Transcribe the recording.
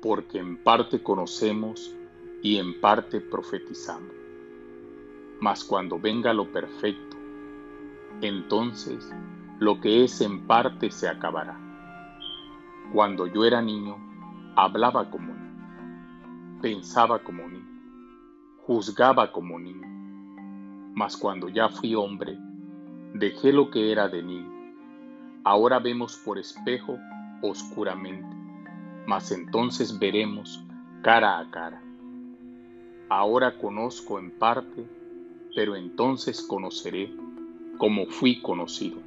porque en parte conocemos y en parte profetizamos. Mas cuando venga lo perfecto, entonces lo que es en parte se acabará. Cuando yo era niño, hablaba como niño, pensaba como niño, juzgaba como niño. Mas cuando ya fui hombre, dejé lo que era de niño. Ahora vemos por espejo oscuramente, mas entonces veremos cara a cara. Ahora conozco en parte, pero entonces conoceré como fui conocido.